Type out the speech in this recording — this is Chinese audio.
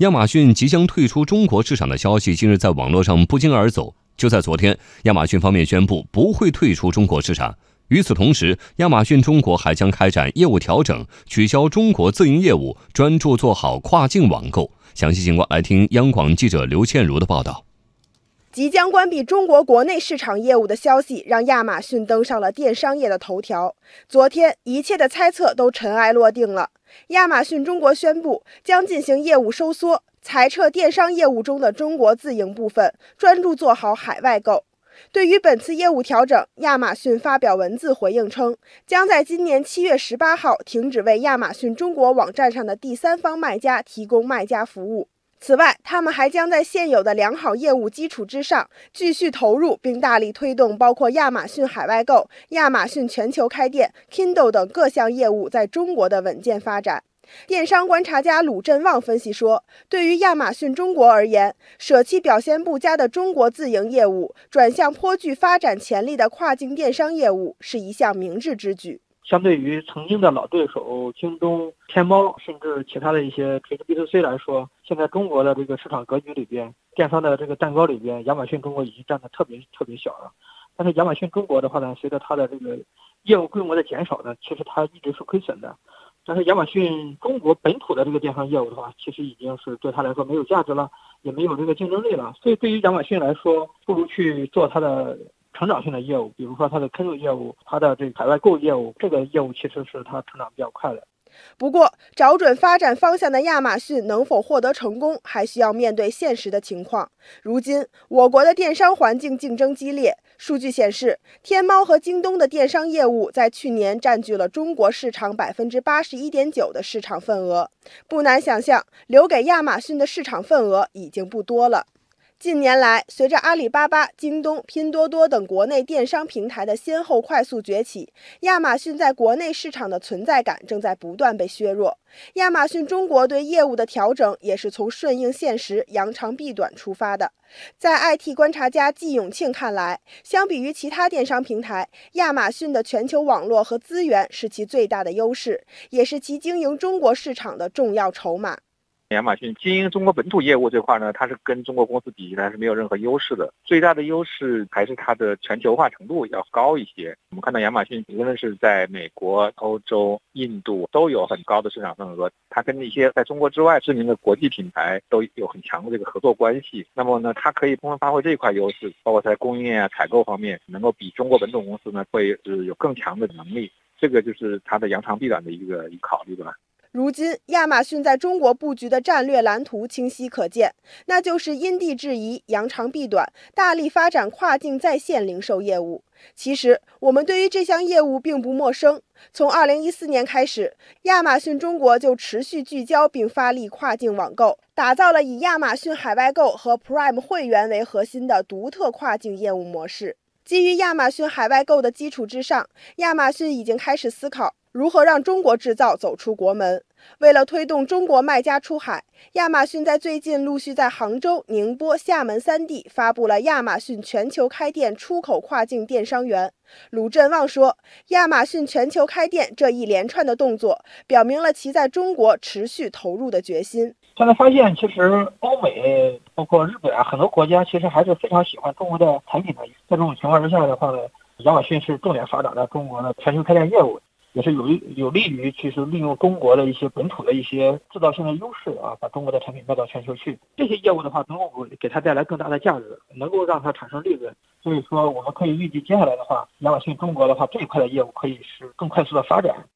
亚马逊即将退出中国市场的消息近日在网络上不胫而走。就在昨天，亚马逊方面宣布不会退出中国市场。与此同时，亚马逊中国还将开展业务调整，取消中国自营业务，专注做好跨境网购。详细情况，来听央广记者刘倩茹的报道。即将关闭中国国内市场业务的消息，让亚马逊登上了电商业的头条。昨天，一切的猜测都尘埃落定了。亚马逊中国宣布将进行业务收缩。裁撤电商业务中的中国自营部分，专注做好海外购。对于本次业务调整，亚马逊发表文字回应称，将在今年七月十八号停止为亚马逊中国网站上的第三方卖家提供卖家服务。此外，他们还将在现有的良好业务基础之上，继续投入并大力推动包括亚马逊海外购、亚马逊全球开店、Kindle 等各项业务在中国的稳健发展。电商观察家鲁振旺分析说，对于亚马逊中国而言，舍弃表现不佳的中国自营业务，转向颇具发展潜力的跨境电商业务，是一项明智之举。相对于曾经的老对手京东、天猫，甚至其他的一些垂直 B to C 来说，现在中国的这个市场格局里边，电商的这个蛋糕里边，亚马逊中国已经占的特别特别小了。但是亚马逊中国的话呢，随着它的这个业务规模的减少呢，其实它一直是亏损的。但是亚马逊中国本土的这个电商业务的话，其实已经是对他来说没有价值了，也没有这个竞争力了。所以对于亚马逊来说，不如去做它的成长性的业务，比如说它的 k 六业务，它的这个海外购业务，这个业务其实是它成长比较快的。不过，找准发展方向的亚马逊能否获得成功，还需要面对现实的情况。如今，我国的电商环境竞争激烈。数据显示，天猫和京东的电商业务在去年占据了中国市场百分之八十一点九的市场份额。不难想象，留给亚马逊的市场份额已经不多了。近年来，随着阿里巴巴、京东、拼多多等国内电商平台的先后快速崛起，亚马逊在国内市场的存在感正在不断被削弱。亚马逊中国对业务的调整也是从顺应现实、扬长避短出发的。在 IT 观察家季永庆看来，相比于其他电商平台，亚马逊的全球网络和资源是其最大的优势，也是其经营中国市场的重要筹码。亚马逊经营中国本土业务这块呢，它是跟中国公司比起来是没有任何优势的。最大的优势还是它的全球化程度要高一些。我们看到亚马逊无论是在美国、欧洲、印度都有很高的市场份额，它跟一些在中国之外知名的国际品牌都有很强的这个合作关系。那么呢，它可以充分发挥这一块优势，包括在供应链啊、采购方面，能够比中国本土公司呢会是有更强的能力。这个就是它的扬长避短的一个考虑吧。如今，亚马逊在中国布局的战略蓝图清晰可见，那就是因地制宜、扬长避短，大力发展跨境在线零售业务。其实，我们对于这项业务并不陌生。从2014年开始，亚马逊中国就持续聚焦并发力跨境网购，打造了以亚马逊海外购和 Prime 会员为核心的独特跨境业务模式。基于亚马逊海外购的基础之上，亚马逊已经开始思考。如何让中国制造走出国门？为了推动中国卖家出海，亚马逊在最近陆续在杭州、宁波、厦门三地发布了亚马逊全球开店出口跨境电商园。鲁振旺说：“亚马逊全球开店这一连串的动作，表明了其在中国持续投入的决心。现在发现，其实欧美包括日本啊，很多国家其实还是非常喜欢中国的产品的。在这种情况之下的话呢，亚马逊是重点发展了中国的全球开店业务。”也是有利有利于，其实利用中国的一些本土的一些制造性的优势啊，把中国的产品卖到全球去。这些业务的话，能够给它带来更大的价值，能够让它产生利润。所以说，我们可以预计接下来的话，亚马逊中国的话这一块的业务可以是更快速的发展。